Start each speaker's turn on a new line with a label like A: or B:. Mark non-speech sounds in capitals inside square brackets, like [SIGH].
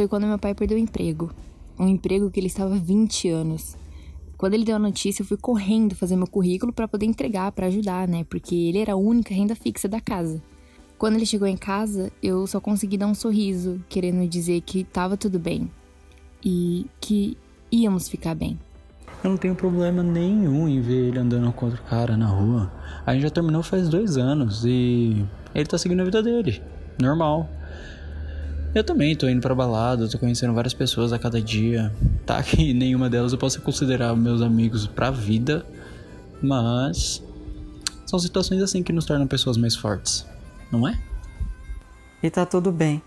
A: foi quando meu pai perdeu o emprego. Um emprego que ele estava há 20 anos. Quando ele deu a notícia, eu fui correndo fazer meu currículo para poder entregar, para ajudar, né? Porque ele era a única renda fixa da casa. Quando ele chegou em casa, eu só consegui dar um sorriso, querendo dizer que estava tudo bem e que íamos ficar bem.
B: Eu não tenho problema nenhum em ver ele andando com outro cara na rua. A gente já terminou faz dois anos e ele tá seguindo a vida dele. Normal. Eu também tô indo pra balada, tô conhecendo várias pessoas a cada dia. Tá que [LAUGHS] nenhuma delas eu posso considerar meus amigos pra vida, mas são situações assim que nos tornam pessoas mais fortes, não é?
C: E tá tudo bem.